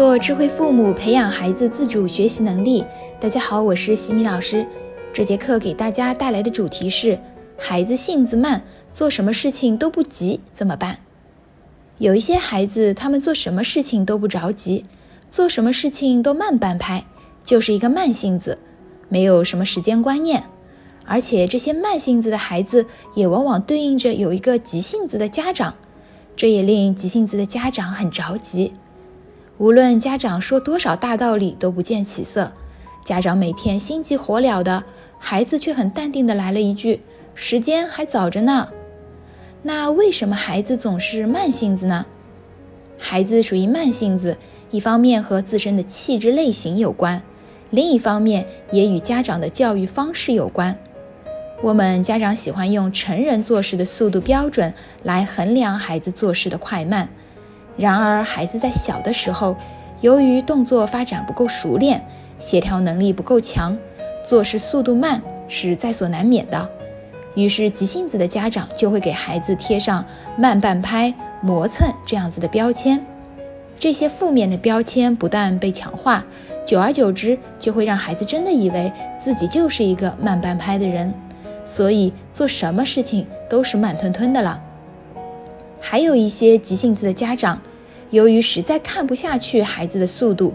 做智慧父母，培养孩子自主学习能力。大家好，我是西米老师。这节课给大家带来的主题是：孩子性子慢，做什么事情都不急，怎么办？有一些孩子，他们做什么事情都不着急，做什么事情都慢半拍，就是一个慢性子，没有什么时间观念。而且这些慢性子的孩子，也往往对应着有一个急性子的家长，这也令急性子的家长很着急。无论家长说多少大道理都不见起色，家长每天心急火燎的，孩子却很淡定的来了一句：“时间还早着呢。”那为什么孩子总是慢性子呢？孩子属于慢性子，一方面和自身的气质类型有关，另一方面也与家长的教育方式有关。我们家长喜欢用成人做事的速度标准来衡量孩子做事的快慢。然而，孩子在小的时候，由于动作发展不够熟练，协调能力不够强，做事速度慢是在所难免的。于是，急性子的家长就会给孩子贴上慢半拍、磨蹭这样子的标签。这些负面的标签不断被强化，久而久之，就会让孩子真的以为自己就是一个慢半拍的人，所以做什么事情都是慢吞吞的了。还有一些急性子的家长。由于实在看不下去孩子的速度，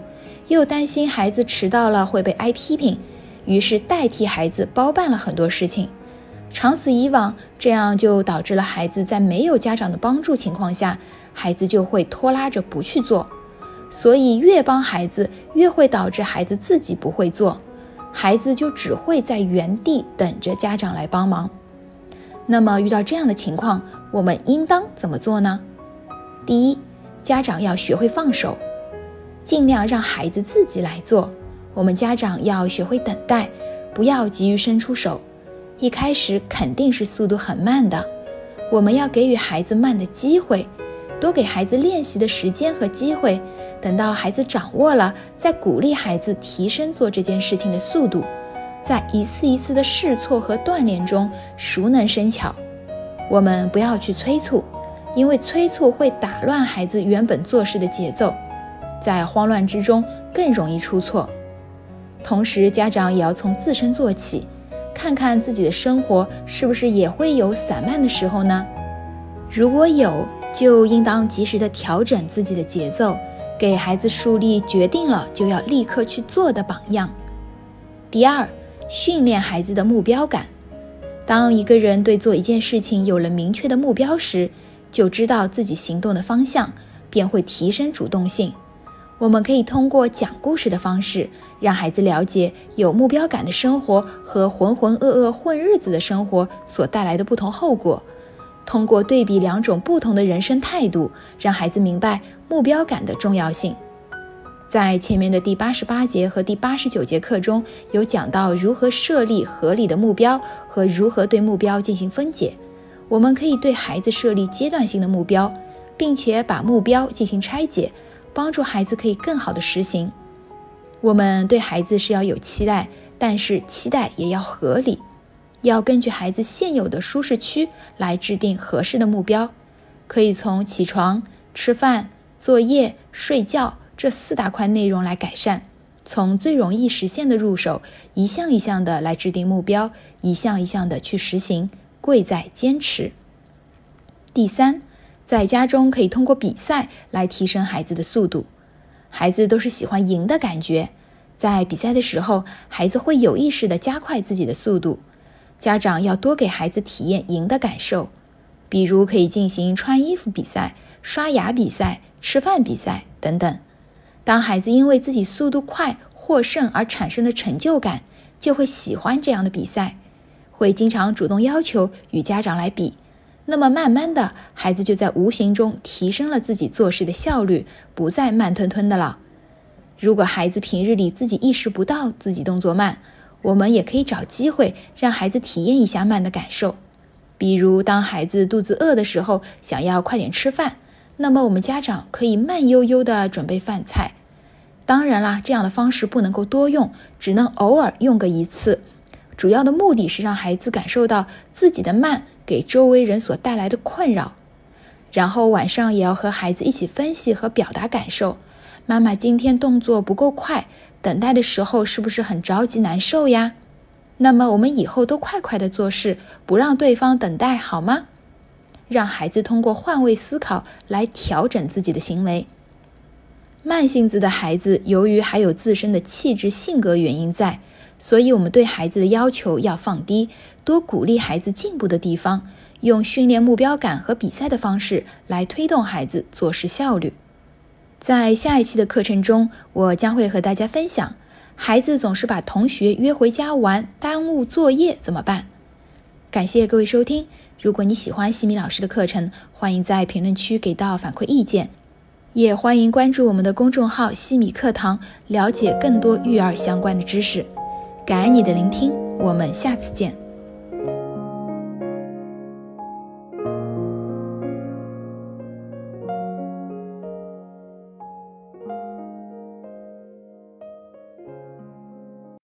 又担心孩子迟到了会被挨批评，于是代替孩子包办了很多事情。长此以往，这样就导致了孩子在没有家长的帮助情况下，孩子就会拖拉着不去做。所以越帮孩子，越会导致孩子自己不会做，孩子就只会在原地等着家长来帮忙。那么遇到这样的情况，我们应当怎么做呢？第一。家长要学会放手，尽量让孩子自己来做。我们家长要学会等待，不要急于伸出手。一开始肯定是速度很慢的，我们要给予孩子慢的机会，多给孩子练习的时间和机会。等到孩子掌握了，再鼓励孩子提升做这件事情的速度，在一次一次的试错和锻炼中熟能生巧。我们不要去催促。因为催促会打乱孩子原本做事的节奏，在慌乱之中更容易出错。同时，家长也要从自身做起，看看自己的生活是不是也会有散漫的时候呢？如果有，就应当及时的调整自己的节奏，给孩子树立决定了就要立刻去做的榜样。第二，训练孩子的目标感。当一个人对做一件事情有了明确的目标时，就知道自己行动的方向，便会提升主动性。我们可以通过讲故事的方式，让孩子了解有目标感的生活和浑浑噩噩混日子的生活所带来的不同后果。通过对比两种不同的人生态度，让孩子明白目标感的重要性。在前面的第八十八节和第八十九节课中有讲到如何设立合理的目标和如何对目标进行分解。我们可以对孩子设立阶段性的目标，并且把目标进行拆解，帮助孩子可以更好的实行。我们对孩子是要有期待，但是期待也要合理，要根据孩子现有的舒适区来制定合适的目标。可以从起床、吃饭、作业、睡觉这四大块内容来改善，从最容易实现的入手，一项一项的来制定目标，一项一项的去实行。贵在坚持。第三，在家中可以通过比赛来提升孩子的速度。孩子都是喜欢赢的感觉，在比赛的时候，孩子会有意识的加快自己的速度。家长要多给孩子体验赢的感受，比如可以进行穿衣服比赛、刷牙比赛、吃饭比赛等等。当孩子因为自己速度快获胜而产生了成就感，就会喜欢这样的比赛。会经常主动要求与家长来比，那么慢慢的孩子就在无形中提升了自己做事的效率，不再慢吞吞的了。如果孩子平日里自己意识不到自己动作慢，我们也可以找机会让孩子体验一下慢的感受。比如当孩子肚子饿的时候，想要快点吃饭，那么我们家长可以慢悠悠的准备饭菜。当然啦，这样的方式不能够多用，只能偶尔用个一次。主要的目的是让孩子感受到自己的慢给周围人所带来的困扰，然后晚上也要和孩子一起分析和表达感受，妈妈今天动作不够快，等待的时候是不是很着急难受呀？那么我们以后都快快的做事，不让对方等待，好吗？让孩子通过换位思考来调整自己的行为。慢性子的孩子，由于还有自身的气质、性格原因在，所以我们对孩子的要求要放低，多鼓励孩子进步的地方，用训练目标感和比赛的方式来推动孩子做事效率。在下一期的课程中，我将会和大家分享，孩子总是把同学约回家玩，耽误作业怎么办？感谢各位收听。如果你喜欢西米老师的课程，欢迎在评论区给到反馈意见，也欢迎关注我们的公众号“西米课堂”，了解更多育儿相关的知识。感恩你的聆听，我们下次见。